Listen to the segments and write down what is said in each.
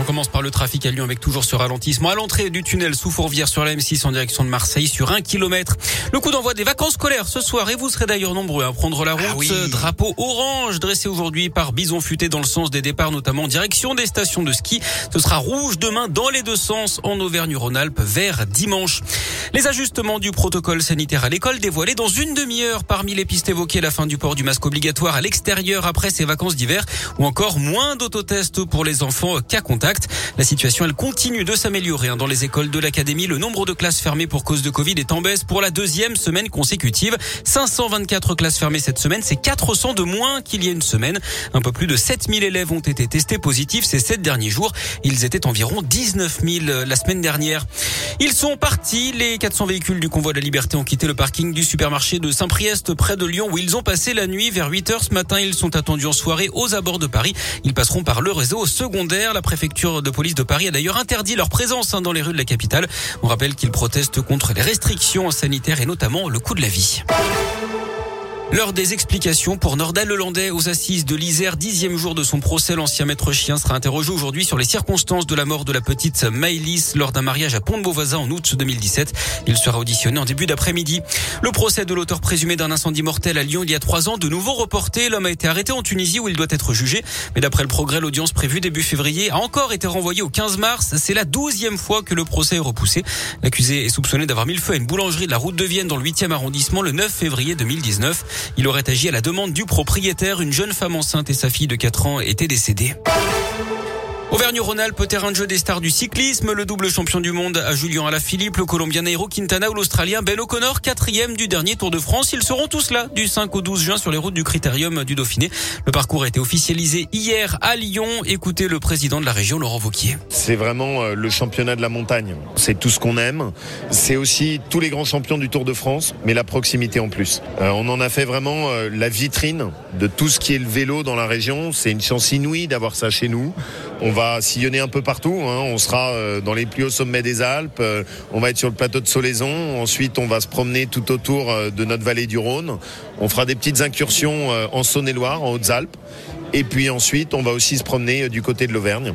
On commence par le trafic à Lyon avec toujours ce ralentissement à l'entrée du tunnel sous Fourvière sur la M6 en direction de Marseille sur un kilomètre. Le coup d'envoi des vacances scolaires ce soir et vous serez d'ailleurs nombreux à prendre la ah route. Drapeau orange dressé aujourd'hui par Bison Futé dans le sens des départs notamment en direction des stations de ski. Ce sera rouge demain dans les deux sens en Auvergne-Rhône-Alpes vers dimanche. Les ajustements du protocole sanitaire à l'école dévoilés dans une demi-heure parmi les pistes évoquées la fin du port du masque obligatoire à l'extérieur après ces vacances d'hiver ou encore moins d'autotests pour les enfants cas La situation elle continue de s'améliorer hein. dans les écoles de l'académie. Le nombre de classes fermées pour cause de Covid est en baisse pour la deuxième semaine consécutive. 524 classes fermées cette semaine, c'est 400 de moins qu'il y a une semaine. Un peu plus de 7000 élèves ont été testés positifs ces sept derniers jours. Ils étaient environ 19 000 la semaine dernière. Ils sont partis. Les 400 véhicules du convoi de la liberté ont quitté le parking du supermarché de Saint-Priest près de Lyon où ils ont passé la nuit vers 8 heures ce matin. Ils sont attendus en soirée aux abords de Paris. Ils passeront par le réseau secondaire. La préfecture de police de Paris a d'ailleurs interdit leur présence hein, dans les rues de la capitale. On rappelle qu'ils protestent contre les restrictions sanitaires et notamment le coût de la vie. L'heure des explications pour Nordal Lelandais aux assises de l'Isère. Dixième jour de son procès, l'ancien maître chien sera interrogé aujourd'hui sur les circonstances de la mort de la petite Maëlys lors d'un mariage à Pont-de-Beauvoisin en août 2017. Il sera auditionné en début d'après-midi. Le procès de l'auteur présumé d'un incendie mortel à Lyon il y a trois ans, de nouveau reporté. L'homme a été arrêté en Tunisie où il doit être jugé. Mais d'après le progrès, l'audience prévue début février a encore été renvoyée au 15 mars. C'est la douzième fois que le procès est repoussé. L'accusé est soupçonné d'avoir mis le feu à une boulangerie de la route de Vienne dans le 8e arrondissement le 9 février 2019. Il aurait agi à la demande du propriétaire. Une jeune femme enceinte et sa fille de 4 ans étaient décédées. Auvergne-Rhône-Alpes, terrain de jeu des stars du cyclisme, le double champion du monde à Julien Alaphilippe, le Colombien Nairo Quintana ou l'Australien Ben O'Connor, quatrième du dernier Tour de France. Ils seront tous là du 5 au 12 juin sur les routes du Critérium du Dauphiné. Le parcours a été officialisé hier à Lyon. Écoutez le président de la région, Laurent Vauquier. C'est vraiment euh, le championnat de la montagne. C'est tout ce qu'on aime. C'est aussi tous les grands champions du Tour de France, mais la proximité en plus. Euh, on en a fait vraiment euh, la vitrine de tout ce qui est le vélo dans la région. C'est une chance inouïe d'avoir ça chez nous. On va sillonner un peu partout. Hein. On sera euh, dans les plus hauts sommets des Alpes. Euh, on va être sur le plateau de Solaison. Ensuite, on va se promener tout autour euh, de notre vallée du Rhône. On fera des petites incursions en Saône-et-Loire, en Hautes-Alpes. Et puis ensuite, on va aussi se promener du côté de l'Auvergne.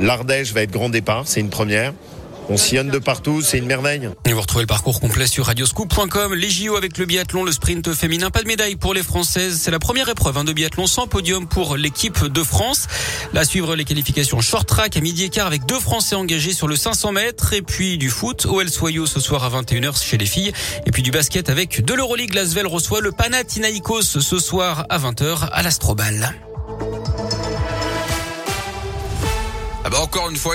L'Ardèche va être grand départ, c'est une première. On sillonne de partout, c'est une merveille. Et vous retrouvez le parcours complet sur radioscoop.com. Les JO avec le biathlon, le sprint féminin, pas de médaille pour les Françaises. C'est la première épreuve hein, de biathlon sans podium pour l'équipe de France. Là, suivre les qualifications short track à midi et quart avec deux Français engagés sur le 500 mètres et puis du foot. OL Soyo ce soir à 21h chez les filles. Et puis du basket avec de l'Euroleague. Lasvel reçoit le Panathinaikos ce soir à 20h à l'Astrobal. Ah bah encore une fois,